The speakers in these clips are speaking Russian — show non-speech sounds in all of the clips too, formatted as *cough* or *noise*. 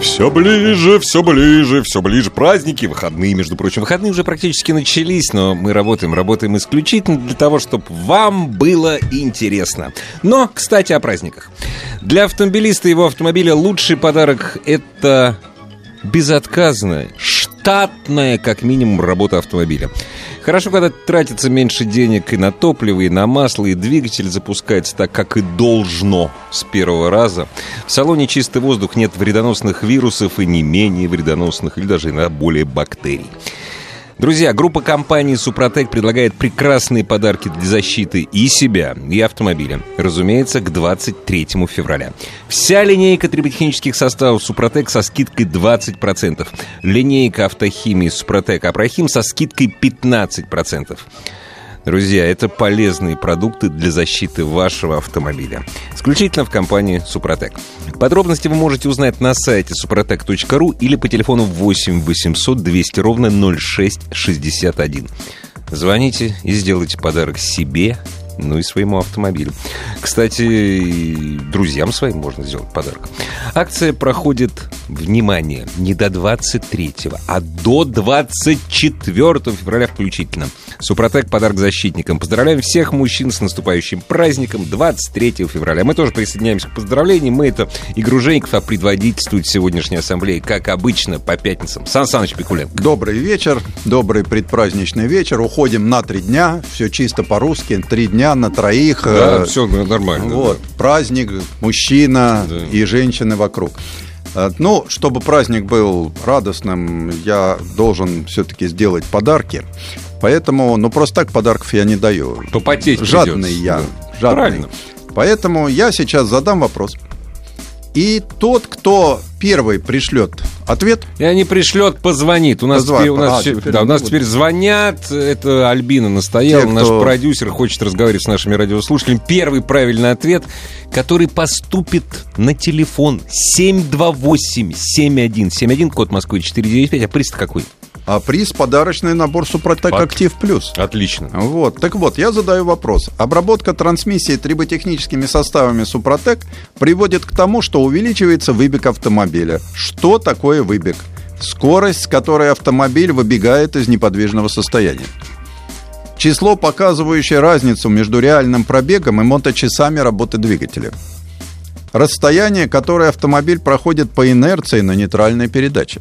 Все ближе, все ближе, все ближе. Праздники, выходные, между прочим. Выходные уже практически начались, но мы работаем, работаем исключительно для того, чтобы вам было интересно. Но, кстати, о праздниках. Для автомобилиста его автомобиля лучший подарок – это безотказная, штатная, как минимум, работа автомобиля. Хорошо, когда тратится меньше денег и на топливо, и на масло, и двигатель запускается так, как и должно с первого раза. В салоне чистый воздух, нет вредоносных вирусов и не менее вредоносных, или даже иногда более бактерий. Друзья, группа компаний «Супротек» предлагает прекрасные подарки для защиты и себя, и автомобиля. Разумеется, к 23 февраля. Вся линейка триботехнических составов «Супротек» со скидкой 20%. Линейка автохимии «Супротек» Апрохим со скидкой 15%. Друзья, это полезные продукты для защиты вашего автомобиля. Исключительно в компании «Супротек». Подробности вы можете узнать на сайте suprotec.ru или по телефону 8 800 200 ровно 0661. Звоните и сделайте подарок себе ну и своему автомобилю. Кстати, друзьям своим можно сделать подарок. Акция проходит, внимание, не до 23, а до 24 февраля включительно. Супротек подарок защитникам. Поздравляем всех мужчин с наступающим праздником 23 февраля. Мы тоже присоединяемся к поздравлениям. Мы это Игорь Женьков, а предводительствует сегодняшней ассамблеи, как обычно, по пятницам. Сан Саныч Пикуленко. Добрый вечер, добрый предпраздничный вечер. Уходим на три дня, все чисто по-русски, три дня на троих. Да, все нормально. Вот, да. праздник, мужчина Да. и женщины вокруг. Э, Ну, чтобы праздник был радостным, я должен все-таки сделать подарки. Поэтому, ну, просто так подарков я не даю. Попотеть Жадный придется, я. да. Жадный. Правильно. Поэтому я сейчас задам вопрос. И тот, кто первый пришлет ответ, И они пришлет, позвонит. У нас, Позвонит. теперь, у нас, А, все- теперь да, у нас теперь звонят. Это Альбина настояла. Те, Наш кто- продюсер хочет разговаривать с нашими радиослушателями. Первый правильный ответ, который поступит на телефон 728-7171, код Москвы 495. А приз какой? А приз подарочный набор Супротек Пак. Актив Плюс. Отлично. Вот, так вот, я задаю вопрос. Обработка трансмиссии триботехническими составами Супротек приводит к тому, что увеличивается выбег автомобиля. Что такое выбег? Скорость, с которой автомобиль выбегает из неподвижного состояния. Число, показывающее разницу между реальным пробегом и моточасами работы двигателя. Расстояние, которое автомобиль проходит по инерции на нейтральной передаче.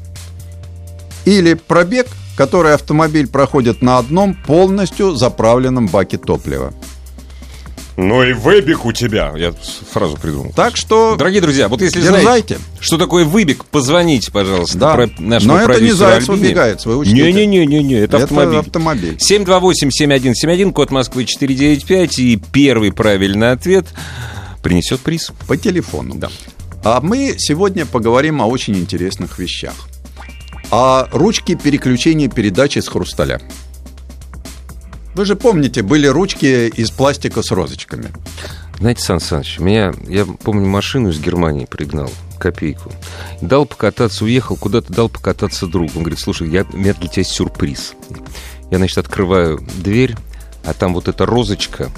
Или пробег, который автомобиль проходит на одном полностью заправленном баке топлива. Ну и выбег у тебя. Я фразу придумал. Так что Дорогие друзья, вот если знаете, дерзайте. что такое выбег, позвоните, пожалуйста, Да. про- нашему Но это не заяц Альбине. выбегает, вы учтите. Не-не-не, это, Это автомобиль. автомобиль. 728-7171, код Москвы 495, и первый правильный ответ принесет приз. По телефону. Да. А мы сегодня поговорим о очень интересных вещах. О ручке переключения передачи с хрусталя. Вы же помните, были ручки из пластика с розочками. Знаете, Сан Саныч, меня, я помню, машину из Германии пригнал, копейку. Дал покататься, уехал куда-то, дал покататься другу. Он говорит, слушай, я, у меня для тебя сюрприз. Я, значит, открываю дверь, а там вот эта розочка,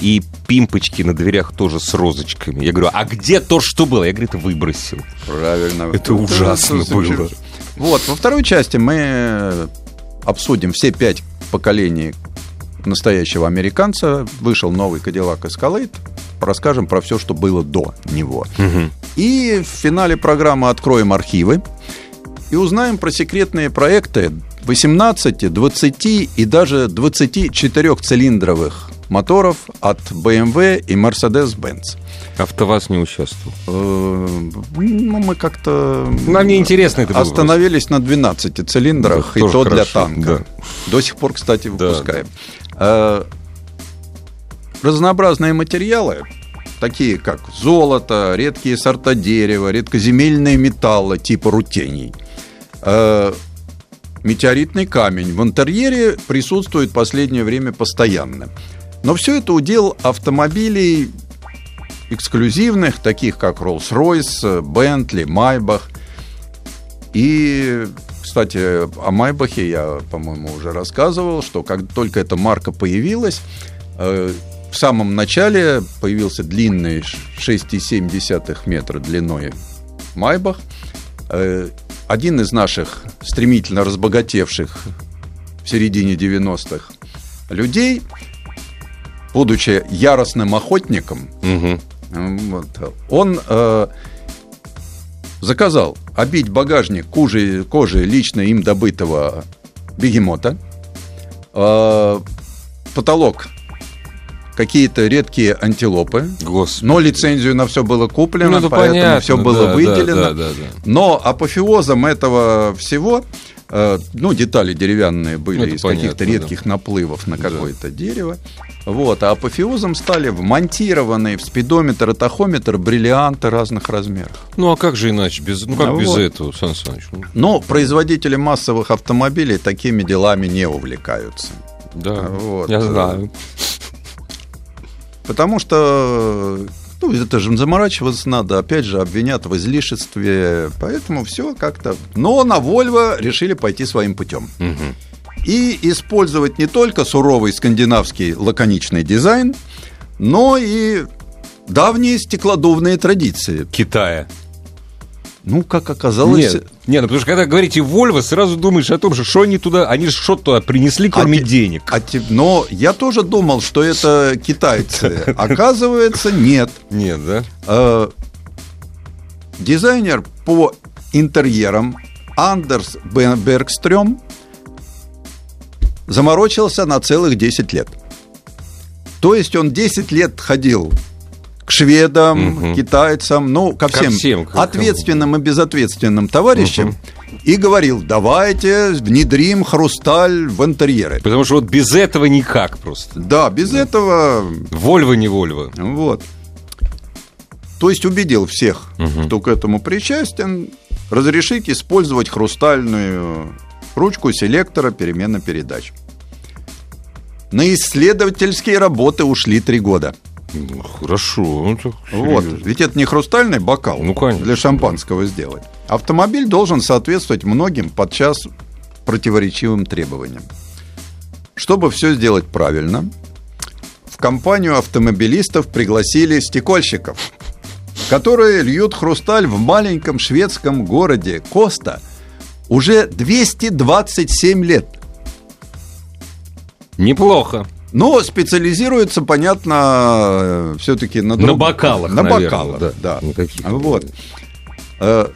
и пимпочки на дверях тоже с розочками. Я говорю, а где то, что было? Я, говорит, выбросил. Правильно. Это ужасно было. Вот, во второй части мы обсудим все пять поколений настоящего американца. Вышел новый Cadillac Escalade. Расскажем про все, что было до него. И в финале программы откроем архивы и узнаем про секретные проекты 18, 20 и даже 24-цилиндровых моторов от BMW и Mercedes-Benz. АвтоВАЗ не участвовал. Э, Ну, мы как-то... Нам не интересно это было Остановились на 12 цилиндрах, Да, и то для танка. До сих пор, кстати, выпускаем. Э, Разнообразные материалы, такие как золото, редкие сорта дерева, редкоземельные металлы типа рутений, э, метеоритный камень в интерьере присутствует в последнее время постоянно. Но все это удел автомобилей эксклюзивных, таких как Rolls-Royce, Bentley, Maybach. И, кстати, о Майбахе я, по-моему, уже рассказывал, что как только эта марка появилась, э, в самом начале появился длинный 6,7 метра длиной Майбах. Э, один из наших стремительно разбогатевших в середине 90-х людей, будучи яростным охотником, Мгм. вот, он э, заказал обить багажник кожей, кожей лично им добытого бегемота, э, потолок какие-то редкие антилопы, Господи. но лицензию на все было куплено, Ну, это поэтому понятно, все было да, выделено. да, да, да. Но апофеозом этого всего, ну, детали деревянные были Это из каких-то редких наплывов на какое-то дерево. Вот, а апофеозом стали вмонтированные в спидометр и тахометр бриллианты разных размеров. Ну, а как же иначе? Без, ну, как Ну, без вот. этого, Сан Саныч? Ну, Но производители массовых автомобилей такими делами не увлекаются. да, Вот. я знаю. Потому что ну, это же заморачиваться надо, опять же, обвинят в излишестве, поэтому все как-то... Но на Volvo решили пойти своим путем. Мгм. и использовать не только суровый скандинавский лаконичный дизайн, но и давние стеклодувные традиции. Китая. Ну, как оказалось... Нет, нет, ну, потому что когда говорите Volvo, сразу думаешь о том, что что они туда, они же что туда принесли, кроме те- денег. а те- но я тоже думал, что это китайцы. *laughs* Оказывается, нет. Нет, да? Э, Дизайнер по интерьерам Андерс Бергстрём заморочился на целых 10 лет. То есть он 10 лет ходил к шведам, Мгм. китайцам, ну, ко Ко всем, всем, к- ответственным и безответственным товарищам и говорил, давайте внедрим хрусталь в интерьеры. Потому что вот без этого никак просто. Да, без этого Вольво не Вольво. вот. То есть убедил всех, кто к этому причастен, разрешить использовать хрустальную ручку селектора перемены передач. На исследовательские работы ушли три года. Хорошо. ну, так Вот. Ведь это не хрустальный бокал Ну, конечно. для шампанского сделать. Автомобиль должен соответствовать многим подчас противоречивым требованиям. Чтобы все сделать правильно, в компанию автомобилистов пригласили стекольщиков, которые льют хрусталь в маленьком шведском городе Коста уже 227 лет. Неплохо. Но специализируется, понятно, все-таки на, На друг- бокалах, На наверное, бокалах, да. да. На каких-то, Вот. Э,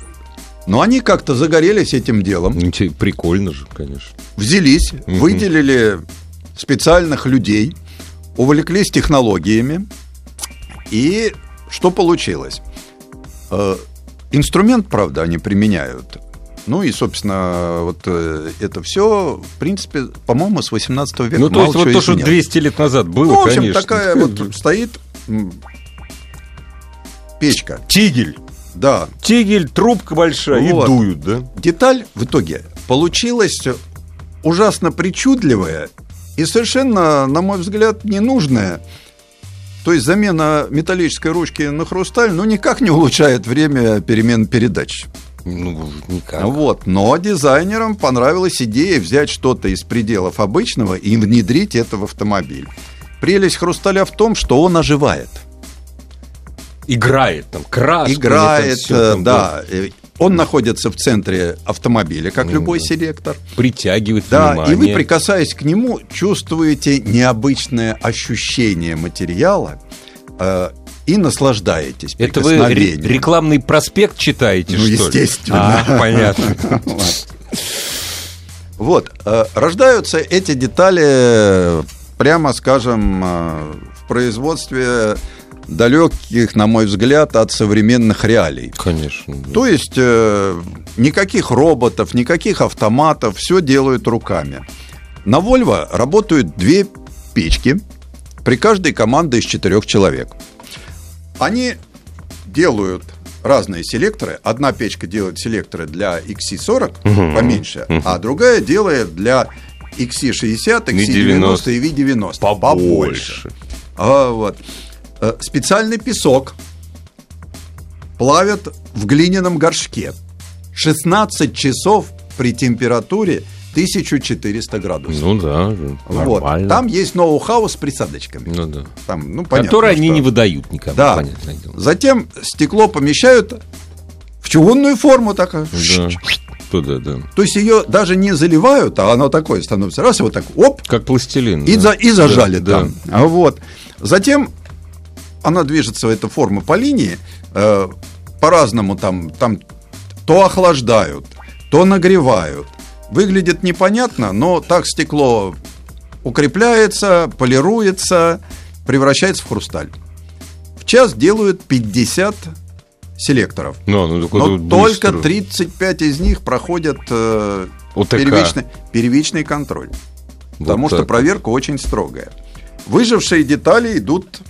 Но они как-то загорелись этим делом, Инте- Прикольно же, конечно. взялись, Мгм. выделили специальных людей, увлеклись технологиями. И что получилось? Э, Инструмент, правда, они применяют. Ну и, собственно, вот э, это все, в принципе, по-моему, с 18 века. Ну, то есть, вот то, что изменялось. 200 лет назад было, Ну, в общем, конечно. такая вот *laughs* стоит печка. Тигель. Да, Тигель, трубка большая, Вот. и дуют, да? деталь в итоге получилась ужасно причудливая и совершенно, на мой взгляд, ненужная. То есть замена металлической ручки на хрусталь, ну, никак не улучшает время перемен передач. Ну, никак. Вот. Но дизайнерам понравилась идея взять что-то из пределов обычного и внедрить это в автомобиль. Прелесть хрусталя в том, что он оживает. Играет там, краску. Играет, всё там, да. Э, Он находится в центре автомобиля, как Ну, любой селектор. Притягивает Да, внимание. и вы, прикасаясь к нему, чувствуете необычное ощущение материала э, и наслаждаетесь Это вы рекламный проспект читаете, Ну, что ли? естественно. А, *laughs* понятно. Вот, э, рождаются эти детали, прямо скажем, э, в производстве далеких, на мой взгляд, от современных реалий. Конечно. да. То есть э, никаких роботов, никаких автоматов, все делают руками. На Volvo работают две печки, при каждой команде из четырех человек. Они делают разные селекторы. Одна печка делает селекторы для XC40 Мгм. поменьше, Мгм. а другая делает для XC60, XC90 и V90 Побольше. А, вот. Э, Специальный песок плавят в глиняном горшке. 16 часов при температуре 1400 градусов. Ну да, Вот. нормально. Там есть ноу-хау с присадочками. Ну да. Там, ну, понятно, Которые они что- не выдают никому, Да. понятное дело. Затем стекло помещают в чугунную форму такая. Да. Туда, да. То есть ее даже не заливают, а оно такое становится. Раз, вот так, оп, Как пластилин. и, да. за, и зажали Да, там. А Вот. Затем она движется, эта форма по линии, э, по-разному там, там то охлаждают, то нагревают. Выглядит непонятно, но так стекло укрепляется, полируется, превращается в хрусталь. В час делают 50 селекторов. Ну, ну, Но вот только быстро. 35 из них проходят э, первичный, первичный контроль. Вот Потому что так. проверка очень строгая. Выжившие детали идут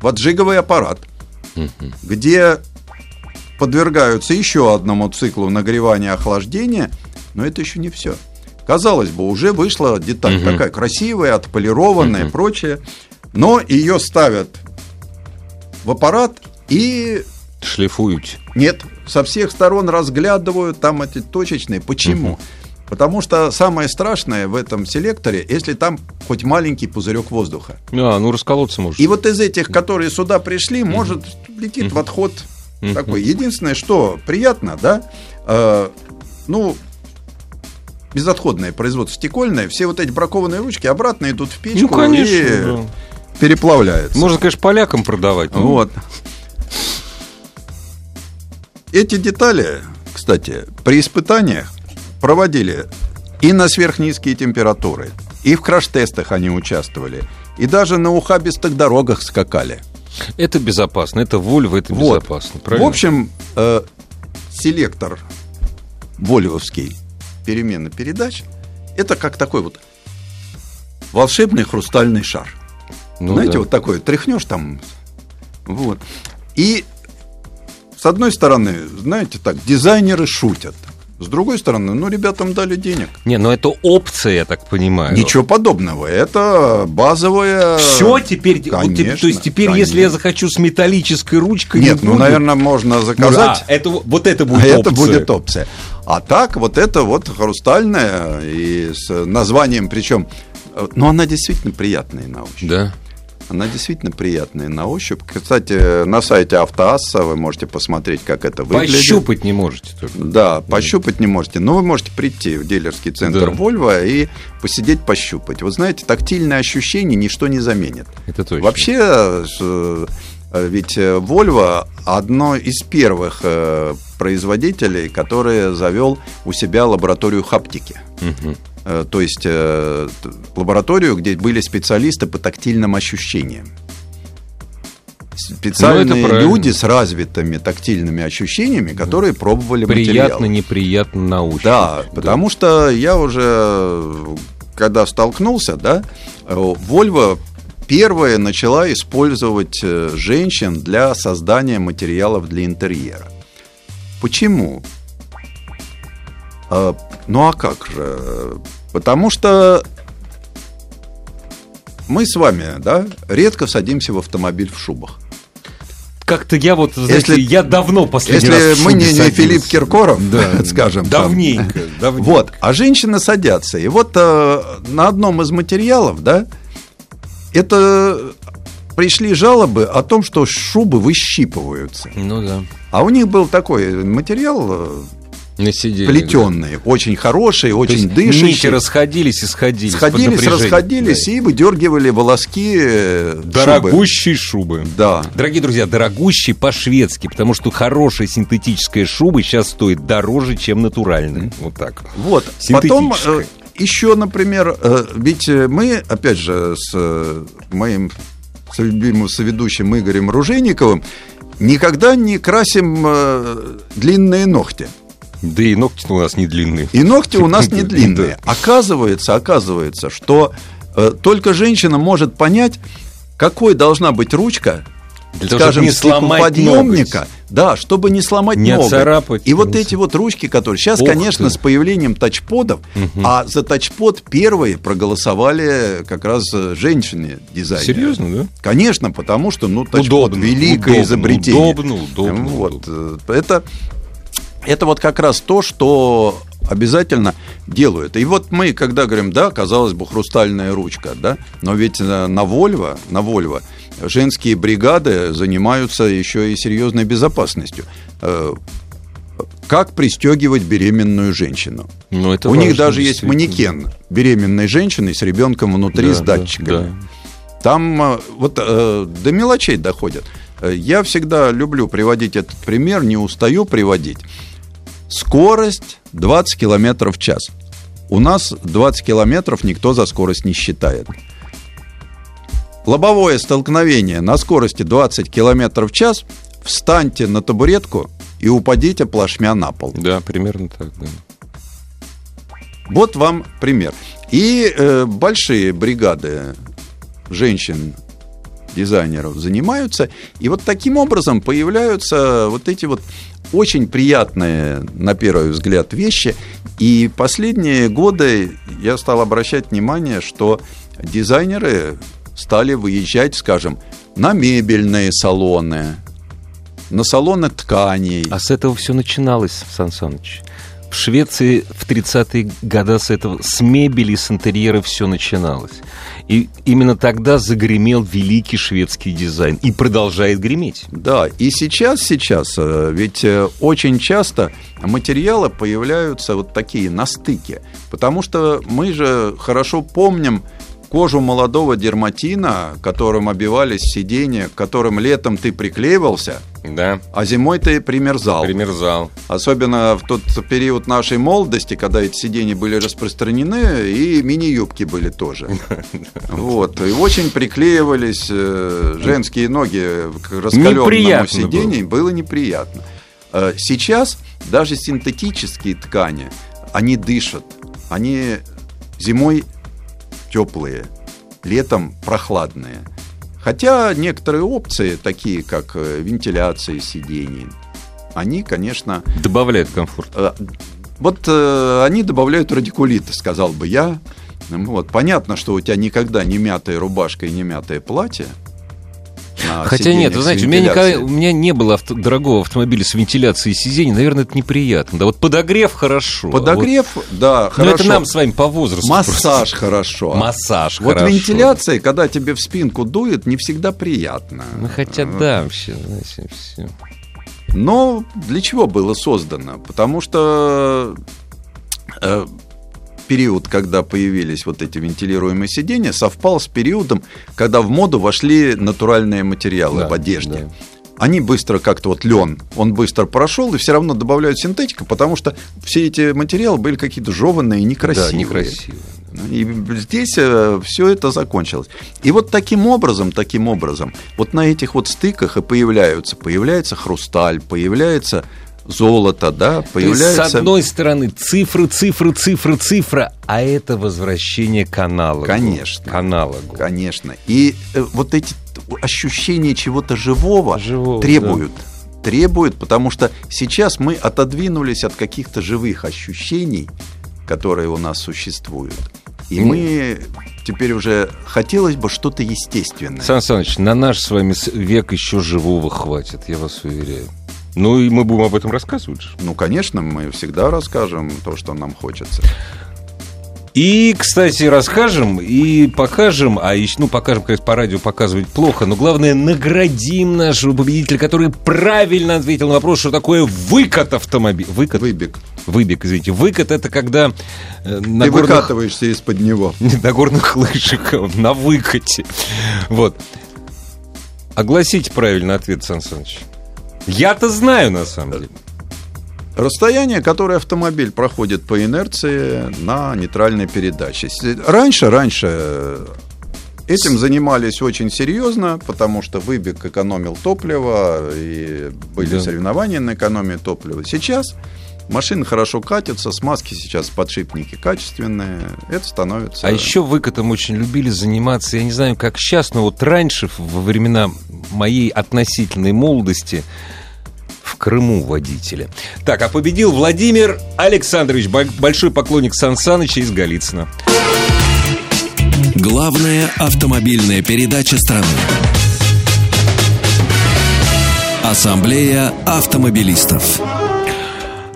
в отжиговый аппарат, где подвергаются еще одному циклу нагревания и охлаждения, но это еще не все. Казалось бы, уже вышла деталь Мгм. такая красивая, отполированная и прочее, но ее ставят в аппарат и Шлифуют. нет, со всех сторон разглядывают там эти точечные. Почему? Потому что самое страшное в этом селекторе, если там хоть маленький пузырек воздуха. А, ну расколоться может. И вот из этих, которые сюда пришли, может летит в отход Мгм. такой. Единственное, что приятно, да, э, ну, безотходное производство стекольное, все вот эти бракованные ручки обратно идут в печку Ну, конечно, и да. переплавляются. Можно, конечно, полякам продавать. но- Вот. Эти детали, кстати, при испытаниях проводили и на сверхнизкие температуры, и в краш-тестах они участвовали, и даже на ухабистых дорогах скакали. Это безопасно. Это Вольво, это Вот. безопасно. В Правильно? общем, э, селектор вольвовский перемены передач это как такой вот волшебный хрустальный шар. Ну Знаете, да. вот такой, тряхнешь там. Вот. И с одной стороны, знаете, так, дизайнеры шутят. С другой стороны, ну, ребятам дали денег. Не, ну это опция, я так понимаю. Ничего подобного. Это базовая... Все теперь, Конечно, то есть теперь, если я конечно. захочу с металлической ручкой, Нет, не ну, буду? наверное, можно Ну, заказать. а, это, вот это будет А это опция. будет опция. А так, вот это вот хрустальная и с названием, причем, э, ну, она действительно приятная на ощупь. Да. Она действительно приятная на ощупь. Кстати, на сайте Автоасса вы можете посмотреть, как это выглядит. Пощупать не можете только. Да, пощупать не можете. Но вы можете прийти в дилерский центр Да. Volvo и посидеть пощупать. Вы знаете, тактильное ощущение ничто не заменит. Это точно. Вообще, э, ведь э, Volvo одно из первых э, производителей, который завел у себя лабораторию хаптики. Мгм. Э, То есть э, лабораторию, где были специалисты по тактильным ощущениям. Специальные Ну, это правильно. люди с развитыми тактильными ощущениями, которые пробовали Приятно, материалы. неприятно на ощупь. Да, потому что я уже, когда столкнулся, да, э, Volvo первая начала использовать женщин для создания материалов для интерьера. Почему? А, Ну а как же? Потому что мы с вами, да, редко садимся в автомобиль в шубах. Как-то я вот, знаете, Если- я давно последний раз Если мы не, не садился. Филипп Киркоров, Да, *laughs* скажем, там. давненько, давненько. Вот, а женщины садятся. И вот э, на одном из материалов, да, это пришли жалобы о том, что шубы выщипываются. Ну да. А у них был такой материал э, Не сидели. плетенный, очень хороший, То очень есть дышащий. нити расходились и сходились. Сходились, расходились Да. и выдергивали волоски э, шубы. Дорогущие шубы. Да. Дорогие друзья, дорогущие по-шведски, потому что хорошая синтетическая шуба сейчас стоит дороже, чем натуральная. Вот так. Вот. Потом э, еще, например, э, ведь мы, опять же, с моим с любимым соведущим Игорем Ружейниковым никогда не красим длинные ногти. Да и ногти у нас не длинные. И ногти у нас не *laughs* длинные. Оказывается, оказывается, что э, только женщина может понять, какой должна быть ручка Для того, скажем, чтобы не сломать стеклоподъемника, ноготь. да, чтобы не сломать Не ноготь. оцарапать, И вот эти вот ручки, которые сейчас, Ух конечно, ты. с появлением тачподов, а за тачпод первые проголосовали как раз э, женщины дизайнеры. Серьезно, да? Конечно, потому что, ну, тачпод Удобно, великое удобно, изобретение. удобно, удобно, Вот, э, это, это вот как раз то, что обязательно делают. И вот мы, когда говорим, да, казалось бы, хрустальная ручка, да, но ведь э, на Вольво, на Вольво женские бригады занимаются еще и серьезной безопасностью. Э, Как пристегивать беременную женщину? Ну, это У них важно, даже есть манекен беременной женщины с ребенком внутри Да, с да, датчиками. да. Там э, вот э, до мелочей доходят. Я всегда люблю приводить этот пример, не устаю приводить. Скорость 20 километров в час. У нас 20 километров никто за скорость не считает. Лобовое столкновение на скорости 20 километров в час. Встаньте на табуретку и упадите плашмя на пол. Да, примерно так, да. Вот вам пример. И э, большие бригады женщин дизайнеров занимаются. И вот таким образом появляются вот эти вот очень приятные, на первый взгляд, вещи. И последние годы я стал обращать внимание, что дизайнеры стали выезжать, скажем, на мебельные салоны, на салоны тканей. А с этого все начиналось, Сан Саныч. В Швеции в 30-е годы с этого, с мебели, с интерьера все начиналось. И именно тогда загремел великий шведский дизайн. И продолжает греметь. Да, и сейчас, сейчас, э, ведь э, очень часто материалы появляются вот такие на стыке, потому что мы же хорошо помним кожу молодого дерматина, которым обивались сиденья, к которым летом ты приклеивался, Да, а зимой ты примерзал. примерзал. Особенно в тот период нашей молодости, когда эти сиденья были распространены, и мини-юбки были тоже. *laughs* Вот. И очень приклеивались э, женские ноги к раскаленному сиденью. Было неприятно. Э, Сейчас даже синтетические ткани, они дышат. Они зимой теплые, летом прохладные. Хотя некоторые опции, такие как э, вентиляция сидений, они, конечно, Добавляет комфорт. Э, Вот э, они добавляют радикулиты, сказал бы я. Вот. Понятно, что у тебя никогда не мятая рубашка и не мятое платье. На Хотя нет, вы знаете, у меня, никогда, у меня не было авто- дорогого автомобиля с вентиляцией сидений. Наверное, это неприятно. Да вот подогрев хорошо. Подогрев, да, Вот- Ну, хорошо. это нам с вами по возрасту. Массаж хорошо. просто. Массаж Вот хорошо. вентиляция, когда тебе в спинку дует, не всегда приятно. Ну, хотя да, вообще, знаете, все. Но для чего было создано? Потому что э, период, когда появились вот эти вентилируемые сиденья, совпал с периодом, когда в моду вошли натуральные материалы Да, в одежде. да. Они быстро как-то вот лен, он быстро прошел, и все равно добавляют синтетику, потому что все эти материалы были какие-то жеванные и некрасивые. Да, некрасиво. И здесь все это закончилось. И вот таким образом, таким образом, вот на этих вот стыках и появляются, появляется хрусталь, появляется золото, да, То есть, появляется... с одной стороны, цифры, цифры, цифры, цифра, а это возвращение к аналогу. Конечно. К аналогу. Конечно. И э, вот эти ощущения чего-то живого, Живого, требуют. Требуют, потому что сейчас мы отодвинулись от каких-то живых ощущений, которые у нас существуют. И мы теперь уже хотелось бы что-то естественное. Сан Саныч, на наш с вами век еще живого хватит, я вас уверяю. Ну и мы будем об этом рассказывать. Ну, конечно, мы всегда расскажем то, что нам хочется. И, кстати, расскажем и покажем, а еще, ну, покажем, конечно, по радио показывать плохо, но главное, наградим нашего победителя, который правильно ответил на вопрос, что такое выкат автомобиля. Выкат? Выбег. Выбег, извините. Выкат это когда э, на Ты горных, выкатываешься из-под него. *laughs* на горных лыжах, а на выкате. Вот. Огласите правильный ответ, Сан Саныч. Я-то знаю, на самом деле. Расстояние, которое автомобиль проходит по инерции на нейтральной передаче. Раньше, раньше э, этим занимались очень серьезно, потому что выбег экономил топливо и были Да. соревнования на экономию топлива. Сейчас Машины хорошо катятся, смазки сейчас подшипники качественные. Это становится... А еще выкатом очень любили заниматься, я не знаю, как сейчас, но вот раньше, во времена моей относительной молодости, в Крыму водители. Так, а победил Владимир Александрович, большой поклонник Сан Саныча из Голицына. Главная автомобильная передача страны. Ассамблея автомобилистов.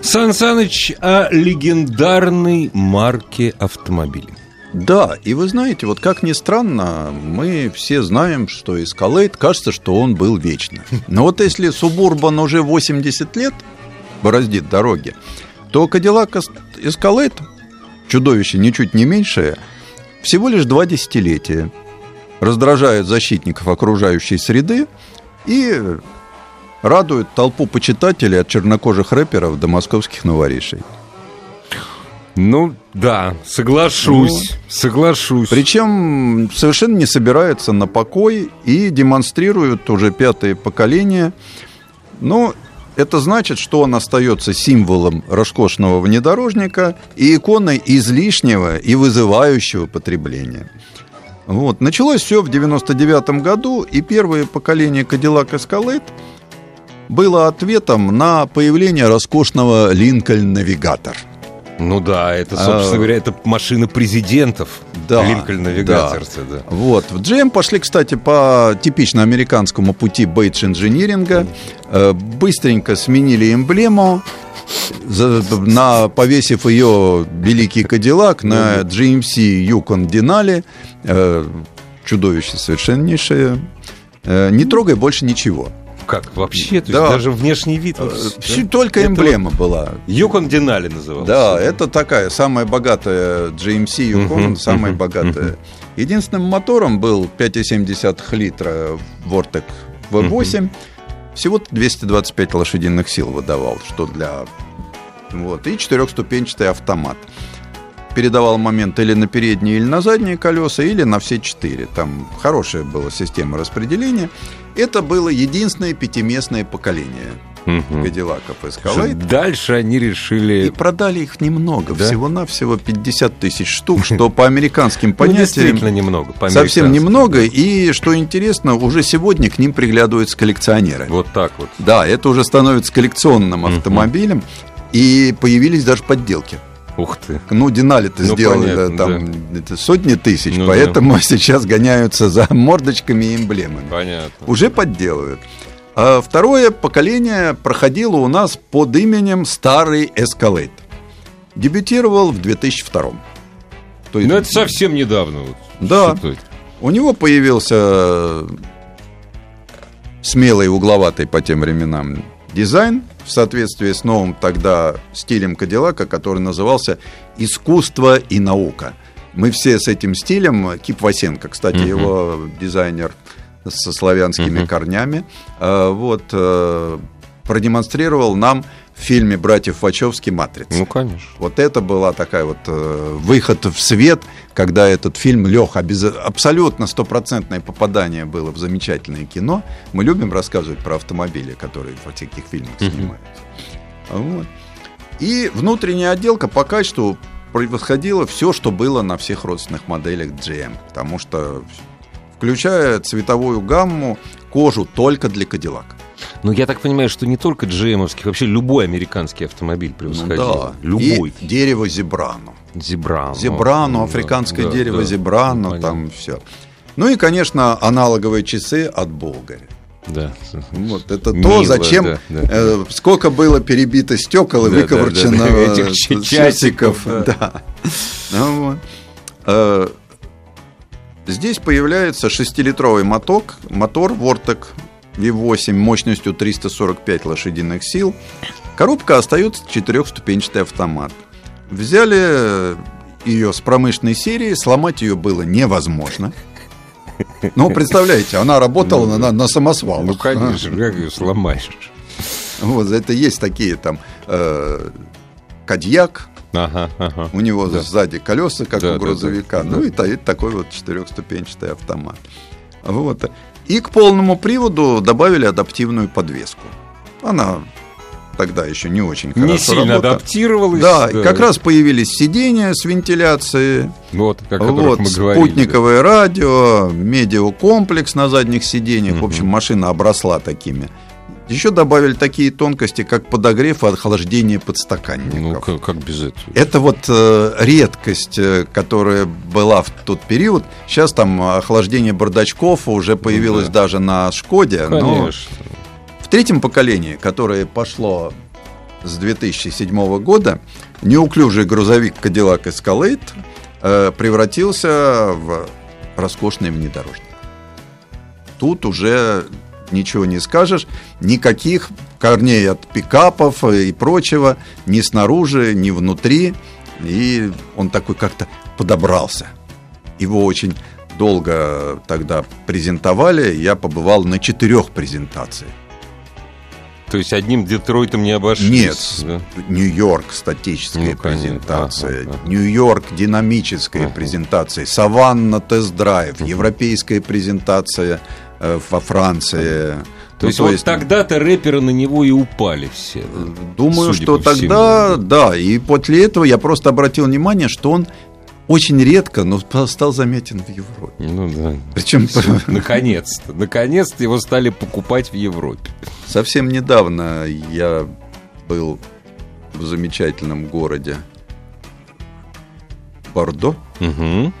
Сан Саныч о легендарной марке автомобилей. Да, и вы знаете, вот как ни странно, мы все знаем, что Escalade, кажется, что он был вечно. Но вот если Субурбан уже 80 лет бороздит дороги, то Cadillac Escalade, чудовище ничуть не меньшее, всего лишь два десятилетия. Раздражает защитников окружающей среды и радует толпу почитателей от чернокожих рэперов до московских новоришей. Ну, да, соглашусь, ну, соглашусь. Причем совершенно не собирается на покой и демонстрирует уже пятое поколение. Но это значит, что он остается символом роскошного внедорожника и иконой излишнего и вызывающего потребления. Вот. Началось все в 99 году, и первое поколение Cadillac Escalade было ответом на появление роскошного Lincoln Navigator – ну да, это, собственно а, говоря, это машина президентов. Да, Линкольн навигатор. Да. да. Вот. В GM пошли, кстати, по типично американскому пути бейдж инжиниринга. Э, быстренько сменили эмблему, на, повесив ее великий Кадиллак на GMC Yukon Denali. Э, чудовище совершеннейшее. Э, не трогай больше ничего. Как вообще? То да. есть даже внешний вид? Вот, Все, да? Только это эмблема вот была. Юкон Денали назывался. Да, это такая самая богатая GMC Юкон, uh-huh, самая uh-huh, богатая. Uh-huh. Единственным мотором был 5,7 литра Vortec V8. Uh-huh. Всего 225 лошадиных сил выдавал, что для... Вот, и четырехступенчатый автомат передавал момент или на передние, или на задние колеса, или на все четыре. Там хорошая была система распределения. Это было единственное пятиместное поколение угу. Кадиллаков Escalade. Дальше они решили... И продали их немного, да? всего-навсего 50 тысяч штук, что по американским ну, понятиям... действительно немного. Совсем немного, и, что интересно, уже сегодня к ним приглядываются коллекционеры. Вот так вот. Да, это уже становится коллекционным автомобилем, и появились даже подделки. Ух ты. Ну, Денали-то ну, сделали понятно, там да. сотни тысяч, ну, поэтому да. *laughs* сейчас гоняются за мордочками и эмблемами. Понятно. Уже подделывают. А второе поколение проходило у нас под именем Старый Эскалейт. Дебютировал в 2002 То есть, ну, это совсем недавно. Вот, да. У него появился смелый, угловатый по тем временам дизайн в соответствии с новым тогда стилем Кадиллака, который назывался «Искусство и наука». Мы все с этим стилем, Кип Васенко, кстати, uh-huh. его дизайнер со славянскими uh-huh. корнями, э, вот, э, продемонстрировал нам в фильме «Братьев Вачовски» «Матрица». Ну, конечно. Вот это была такая вот э, выход в свет, когда этот фильм лег, без... абсолютно стопроцентное попадание было в замечательное кино. Мы любим рассказывать про автомобили, которые в таких фильмах снимаются. Вот. И внутренняя отделка по качеству превосходила все, что было на всех родственных моделях GM, потому что включая цветовую гамму, кожу только для Кадиллака. Ну, я так понимаю, что не только GM-овский, вообще любой американский автомобиль превосходил. Ну, да. Любой. И дерево зебрану. Зебрану. Зебрану, африканское да, дерево да, зебрану, да, там все. Ну и, конечно, аналоговые часы от Болгари. Да. Вот это Мило, то, зачем да, да. Э, сколько было перебито стекол и да, выковырчено да, да, *laughs* этих часиков. Да. да. Ну, вот. э, здесь появляется шестилитровый моток, мотор Vortec V8 мощностью 345 лошадиных сил. Коробка остается четырехступенчатый автомат. Взяли ее с промышленной серии, сломать ее было невозможно. Ну, представляете, она работала ну, на, на самосвал. Ну, конечно, как ее сломаешь? Вот, это есть такие там э, Кадьяк, Ага, ага. У него да. сзади колеса, как да, у грузовика. Да, да. Ну и стоит такой вот четырехступенчатый автомат. Вот. И к полному приводу добавили адаптивную подвеску. Она тогда еще не очень хорошо Не сильно работала. адаптировалась. Да, и как раз появились сиденья с вентиляцией, Вот, которых вот, мы говорили. спутниковое радио, медиакомплекс на задних сиденьях. В общем, машина обросла такими. Еще добавили такие тонкости, как подогрев и охлаждение Ну, подстаканников. как, как без этого? Это вот э, редкость, э, которая была в тот период. Сейчас там охлаждение бардачков уже появилось Ну да. даже на Шкоде. но Конечно. в третьем поколении, которое пошло с 2007 года, неуклюжий грузовик Cadillac Escalade э, превратился в роскошный внедорожник. Тут уже ничего не скажешь, никаких корней от пикапов и прочего, ни снаружи, ни внутри. И он такой как-то подобрался. Его очень долго тогда презентовали. Я побывал на четырех презентациях. То есть одним Детройтом не обошлись. Нет, да? Нью-Йорк статическая Ну, презентация, Ага, ага. Нью-Йорк динамическая Ага. презентация, Саванна тест-драйв, европейская презентация во Франции. То Ну, есть вот тогда-то рэперы на него и упали все. Думаю, что по всему, тогда, да, и после этого я просто обратил внимание, что он очень редко, но стал заметен в Европе. Ну да. Причем *laughs* Наконец-то. Наконец-то его стали покупать в Европе. совсем недавно я был в замечательном городе Бордо. Мгм.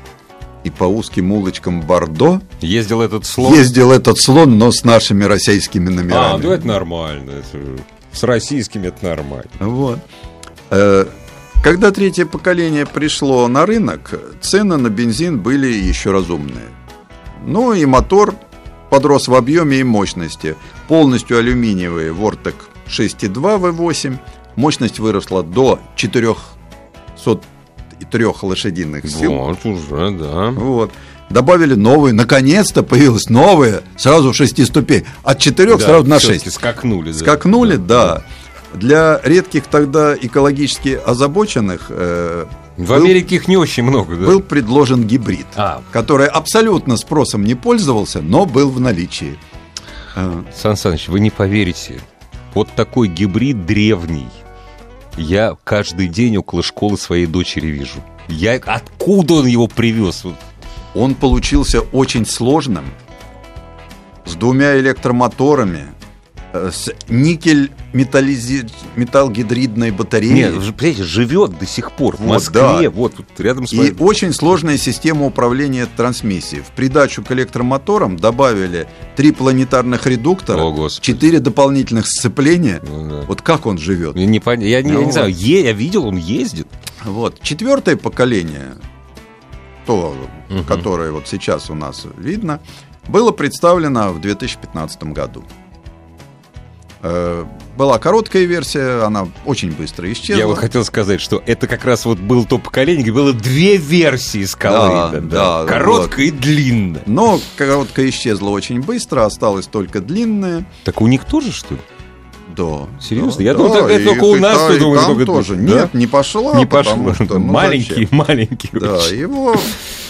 И по узким улочкам Бордо Ездил этот слон. ездил этот слон, но с нашими российскими А, номерами. ну это нормально. это С российскими это нормально. Вот. Э, Когда третье поколение пришло на рынок, цены на бензин были еще разумные. Ну и мотор подрос в объеме и мощности. Полностью алюминиевый Vortec 6.2 V8. Мощность выросла до 403 лошадиных сил. Вот уже, да. Вот. Добавили новые, наконец-то появилась новая, сразу шести ступень. От четырех Да, сразу на всё-таки шесть. Скакнули. да. Скакнули, да. Для редких тогда экологически озабоченных э, В был, Америке их не очень много, да? был предложен гибрид, А, который абсолютно спросом не пользовался, но был в наличии. Сан Саныч, вы не поверите. Вот такой гибрид древний. Я каждый день около школы своей дочери вижу. Я откуда он его привез? Он получился очень сложным, с двумя электромоторами, с никель металлизи- металлгидридной батареей. Нет, понимаете, живет до сих пор в Вот, Москве, да. вот тут рядом с И моим- очень сложная система управления трансмиссией. В придачу к электромоторам добавили три планетарных редуктора, О, четыре дополнительных сцепления. Ну да. Вот как он живет? Я не, пон- я не- я Ну не знаю, вот. е- я видел, он ездит. Вот. Четвертое поколение, то, Мгм. которое вот сейчас у нас видно, было представлено в 2015 году. Э, Была короткая версия, она очень быстро исчезла. Я вот хотел сказать, что это как раз вот было то поколение, где было две версии скалы. Да, да, Короткая и длинная. Но короткая исчезла очень быстро, осталась только длинная. Так у них тоже, что ли? Да. Серьезно? Да, Я думал, да, так это и только у нас тут, думаю, только- тоже. да? Нет, не пошла. не пошло. что, ну, маленький, зачем? маленький. Да, очень. его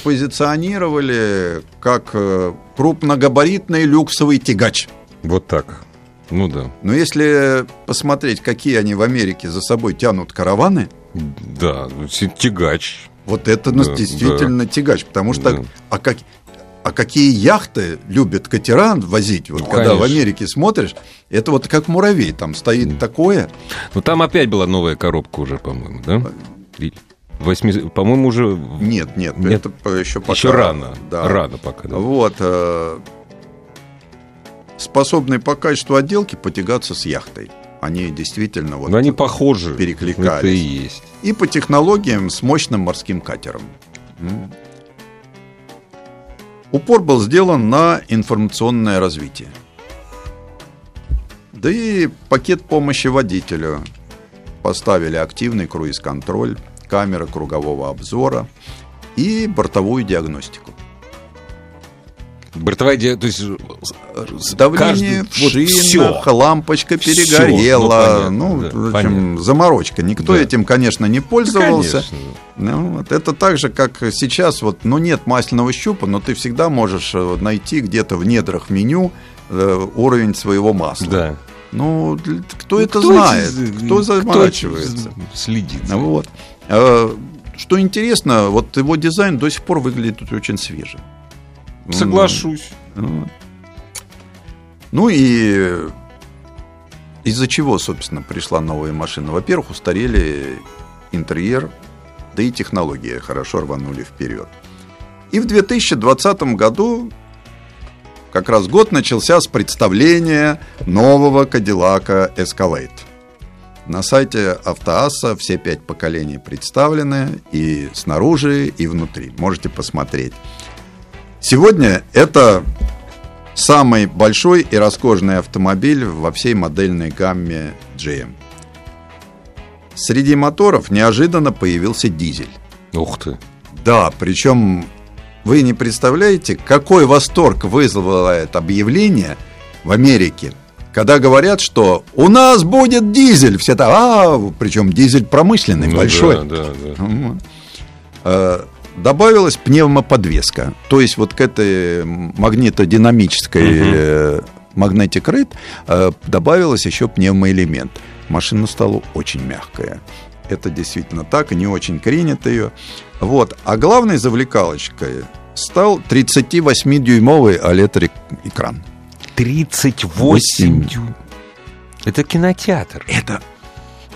позиционировали как э, крупногабаритный люксовый тягач. Вот так. Ну да. Но если посмотреть, какие они в Америке за собой тянут караваны, Да, тягач. вот это Да, действительно тягач. Потому что Да. а, как, а какие яхты любят катера возить, вот Ну, когда в конечно. Америке смотришь, это вот как муравей, там стоит такое. Ну там опять была новая коробка уже, по-моему, да? Или Восьми... По-моему, уже... Нет, нет, Нет. это еще пока... Еще рано. Да. Рано пока, да. Вот. Э, способны по качеству отделки потягаться с яхтой. Они действительно вот... Но они похожи. перекликались. Это и есть. И по технологиям с мощным морским катером. Упор был сделан на информационное развитие. Да и пакет помощи водителю. Поставили активный круиз-контроль, камеры кругового обзора и бортовую диагностику. Бортовая ди- то есть... э, Давление каждый- вот шинах, всё. лампочка перегорела. ну, Ну, понятно, да, в общем, понятно. заморочка. Никто Да. этим, конечно, не пользовался. Конечно. Ну, вот это так же, как сейчас, вот, ну, нет масляного щупа, но ты всегда можешь э, найти где-то в недрах меню э, уровень своего масла. Да. Ну, кто это Кто знает? эти- кто заморачивается? этим Следит. Вот. А, Что интересно, вот его дизайн до сих пор выглядит очень свежим. Соглашусь. Вот. Ну и из-за чего, собственно, пришла новая машина? Во-первых, устарели интерьер, да и технологии хорошо рванули вперед. И в 2020 году как раз год начался с представления нового Кадиллака Escalade. На сайте Автоасса все пять поколений представлены и снаружи, и внутри. Можете посмотреть. Сегодня это самый большой и роскошный автомобиль во всей модельной гамме GM. Среди моторов неожиданно появился дизель. Ух ты. Да, причем вы не представляете, какой восторг вызвало это объявление в Америке, когда говорят, что у нас будет дизель. Все там, а, причем дизель промышленный, Ну большой. Да, да, да. Э, Добавилась пневмоподвеска. То есть вот к этой магнитодинамической э, Magnetic Rate э, добавилось еще пневмоэлемент. Машина стала очень мягкая. Это действительно так, и не очень кренит ее. Вот. А главной завлекалочкой стал 38-дюймовый OLED-экран. 38 Восемь. дюйм. Это кинотеатр. Это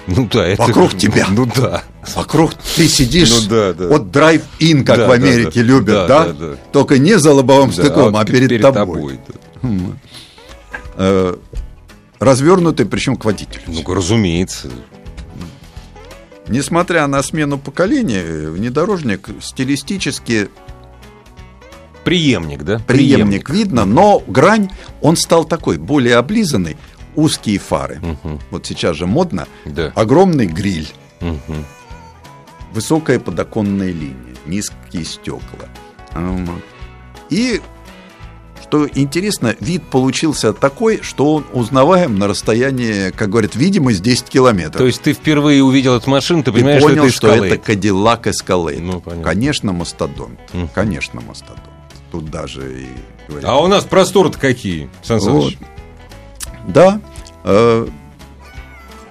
Ну да, это... Вокруг тебя. Ну да. вокруг ты сидишь, Ну да, да. вот драйв-ин, как Да, в Америке да. любят, Да, да? да, да. Только не за лобовым Да, стеклом, а, пе- перед, тобой. да. Э, развернутый, причем к водителю. Ну, разумеется. Несмотря на смену поколения, внедорожник стилистически Преемник, да? преемник видно, но грань, он стал такой, более облизанный, узкие фары. Мгм. Вот сейчас же модно. Да. Огромный гриль, Мгм. высокая подоконная линия, низкие стекла. И, что интересно, вид получился такой, что он узнаваем на расстоянии, как говорят, видимость 10 километров. То есть ты впервые увидел эту машину, ты Ты понимаешь, понял, что это что это Escalade. Cadillac Escalade. Ну, понятно. Конечно, мастодон. Мгм. Конечно, мастодон. Тут даже и говорят. А у нас просторы-то какие, Сан Саныч? Да. э,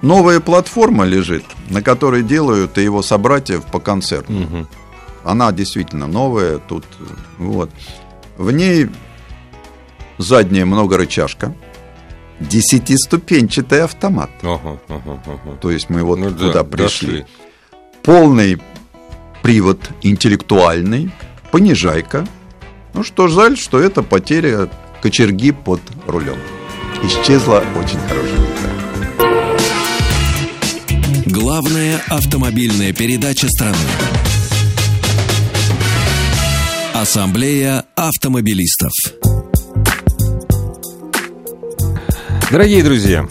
новая платформа лежит, на которой делают и его собратьев по концерту. Мгм. Она действительно новая. Тут вот. В ней задняя многорычажка, десятиступенчатый автомат. Ага, ага, ага. То есть мы вот Ну да, туда пришли. дошли. полный привод интеллектуальный, понижайка. Ну что жаль, что это потеря кочерги под рулем. Исчезла очень хорошая. Главная автомобильная передача страны. Ассамблея автомобилистов. Дорогие друзья,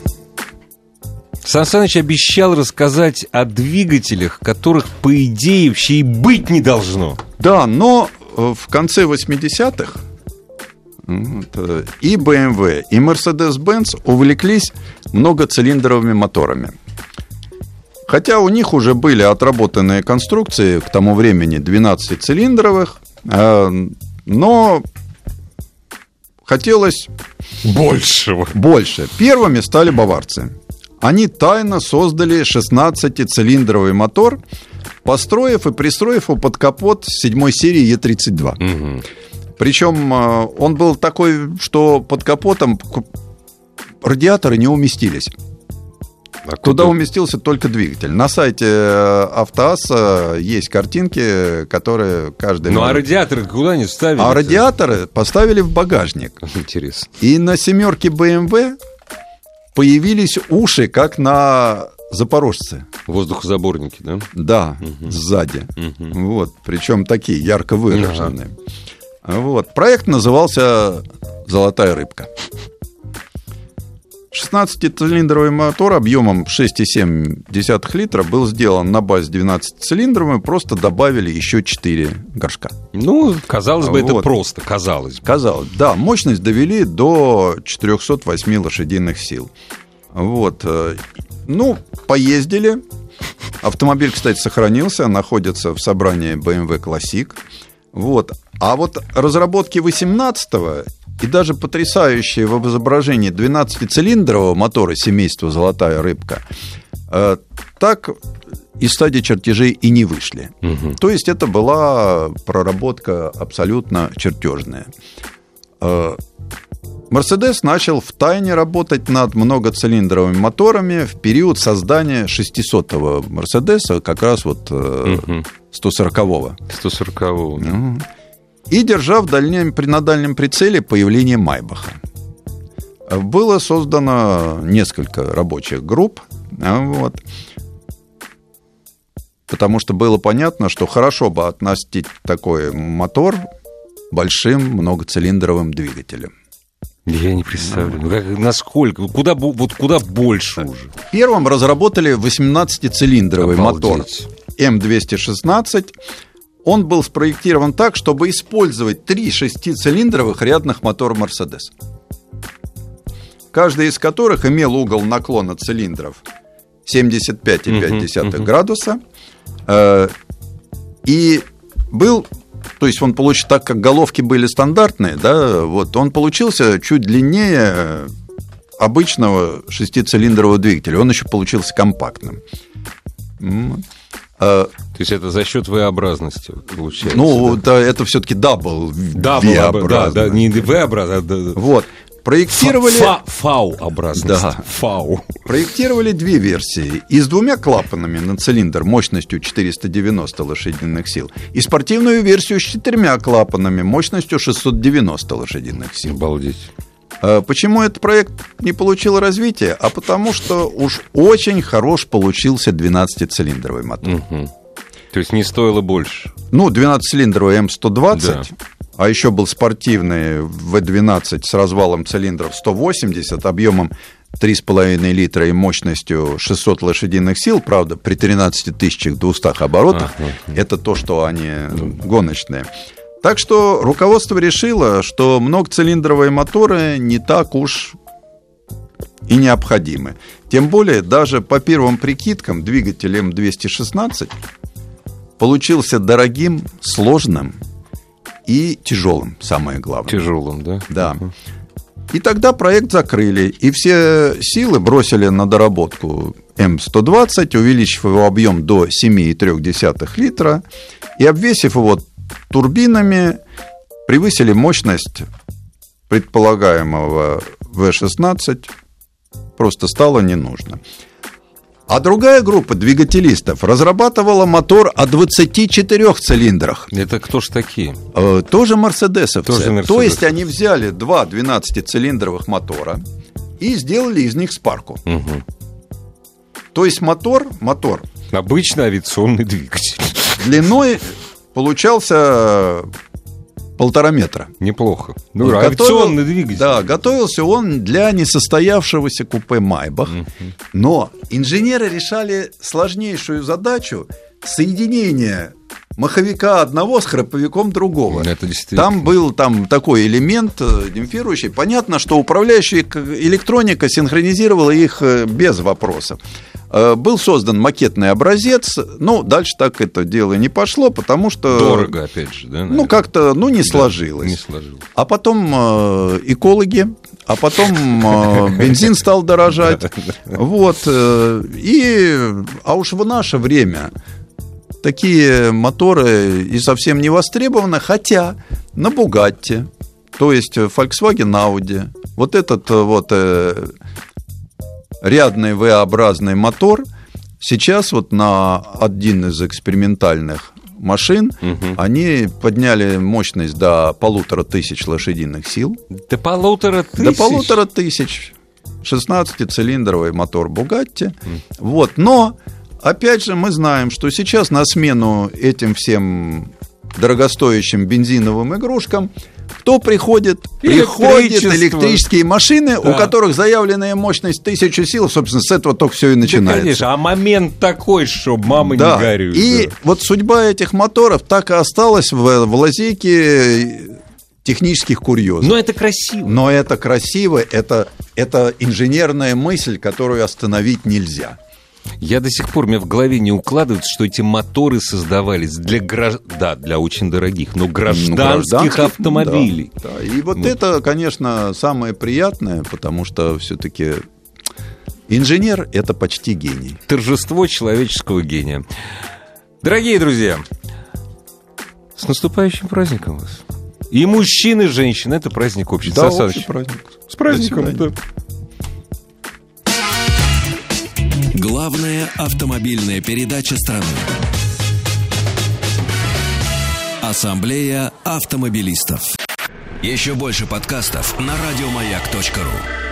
Сан Саныч обещал рассказать о двигателях, которых, по идее, вообще и быть не должно. Да, но э, в конце 80-х вот, э, и BMW, и Mercedes-Benz увлеклись многоцилиндровыми моторами. Хотя у них уже были отработанные конструкции к тому времени 12-цилиндровых, э, но хотелось Большего. больше. Первыми стали баварцы. Они тайно создали 16-цилиндровый мотор, построив и пристроив его под капот седьмой серии Е32. Мгм. Причем э, он был такой, что под капотом радиаторы не уместились. А Туда уместился только двигатель. На сайте э, Автоасса есть картинки, которые каждый... Ну а радиаторы куда они ставили? А радиаторы поставили в багажник. Интересно. И на семерке BMW появились уши, как на запорожце. Воздухозаборники, да? Да, сзади. Вот, причем такие ярко выраженные. Вот. Проект назывался «Золотая рыбка». 16-цилиндровый мотор объемом 6,7 литра был сделан на базе 12-цилиндровым, просто добавили еще 4 горшка. Ну, казалось бы, это Вот. просто, казалось бы. Казалось, да, мощность довели до 408 лошадиных сил. Вот. э, Ну, поездили. Автомобиль, кстати, сохранился, находится в собрании BMW Classic. Вот. А вот разработки 18 и даже потрясающие в изображении 12-цилиндрового мотора семейства «Золотая рыбка», э, так из стадии чертежей и не вышли. Угу. То есть это была проработка абсолютно чертежная. Э, Мерседес начал в тайне работать над многоцилиндровыми моторами в период создания 600-го Мерседеса, как раз вот угу. 140-го. 140-го. Угу. И держа в дальнем, на дальнем прицеле появление Майбаха. Было создано несколько рабочих групп, а, вот, потому что было понятно, что хорошо бы относить такой мотор большим многоцилиндровым двигателем. Я не представляю. Ну, как, насколько? Куда, вот куда больше уже? Первым разработали 18-цилиндровый мотор М216. Он был спроектирован так, чтобы использовать три шестицилиндровых рядных мотора Mercedes. Каждый из которых имел угол наклона цилиндров 75,5 uh-huh, градуса. Э, и был то есть он получил, так как головки были стандартные, да, вот он получился чуть длиннее обычного шестицилиндрового двигателя. Он еще получился компактным. А, То есть это за счет V-образности получается? Ну, да, да это все-таки double V-образно. Да, да, не V-образно, а... Вот. Проектировали... Фа Фау-образность. Да. Фау. Проектировали две версии. И с двумя клапанами на цилиндр мощностью 490 лошадиных сил. И спортивную версию с четырьмя клапанами мощностью 690 лошадиных сил. Обалдеть. А почему этот проект не получил развития? А потому что уж очень хорош получился 12-цилиндровый мотор. Угу. То есть не стоило больше? Ну, 12-цилиндровый М120. Да а еще был спортивный В-12 с развалом цилиндров 180, объемом 3,5 литра и мощностью 600 лошадиных сил, правда, при 13 200 оборотах. Ага. Это то, что они гоночные. Так что руководство решило, что многоцилиндровые моторы не так уж и необходимы. Тем более, даже по первым прикидкам, двигатель М216 получился дорогим, сложным и тяжелым, самое главное. Тяжелым, да? Да. И тогда проект закрыли, и все силы бросили на доработку М120, увеличив его объем до 7,3 литра, и обвесив его турбинами, превысили мощность предполагаемого В-16, просто стало не нужно. А другая группа двигателистов разрабатывала мотор о 24 цилиндрах. Это кто ж такие? Э, тоже мерседесовцы. Тоже. То есть они взяли два 12-цилиндровых мотора и сделали из них спарку. Угу. То есть мотор, мотор. Обычный авиационный двигатель. Длиной получался полтора метра. Неплохо. Ну, авиационный двигатель. Да, готовился он для несостоявшегося купе Майбах. Угу. Но инженеры решали сложнейшую задачу соединения маховика одного с храповиком другого. Это Там был там такой элемент э, демпфирующий. Понятно, что управляющая электроника синхронизировала их э, без вопросов. Э, был создан макетный образец, ну, дальше так это дело не пошло, потому что... Дорого, опять же, да? Наверное? Ну, как-то, ну, не сложилось. не сложилось. А потом э, экологи, а потом э, *laughs* бензин стал дорожать. Вот. И, а уж в наше время такие моторы и совсем не востребованы, хотя на Бугатти, то есть Volkswagen Audi, вот этот вот э, рядный V-образный мотор сейчас вот на один из экспериментальных машин, угу. они подняли мощность до полутора тысяч лошадиных сил. До полутора тысяч? До полутора тысяч. 16-цилиндровый мотор Бугатти. Mm. Вот. Но, опять же, мы знаем, что сейчас на смену этим всем дорогостоящим бензиновым игрушкам кто приходит? Приходят электрические машины, да. у которых заявленная мощность тысячу сил, собственно, с этого только все и начинается. Да, конечно, а момент такой, что мама да. не горюет. И да. вот судьба этих моторов так и осталась в, в лазейке технических курьезов. Но это красиво. Но это красиво, это, это инженерная мысль, которую остановить нельзя. Я до сих пор, мне в голове не укладывается, что эти моторы создавались для, гражд... да, для очень дорогих, но гражданских, ну, гражданских автомобилей. Да, да. И вот ну. это, конечно, самое приятное, потому что все-таки инженер – это почти гений. Торжество человеческого гения. Дорогие друзья, с наступающим праздником вас. И мужчины, и женщины – это праздник общий. Да, общий праздник. С праздником, да. Главная автомобильная передача страны. Ассамблея автомобилистов. Еще больше подкастов на радиомаяк.ру.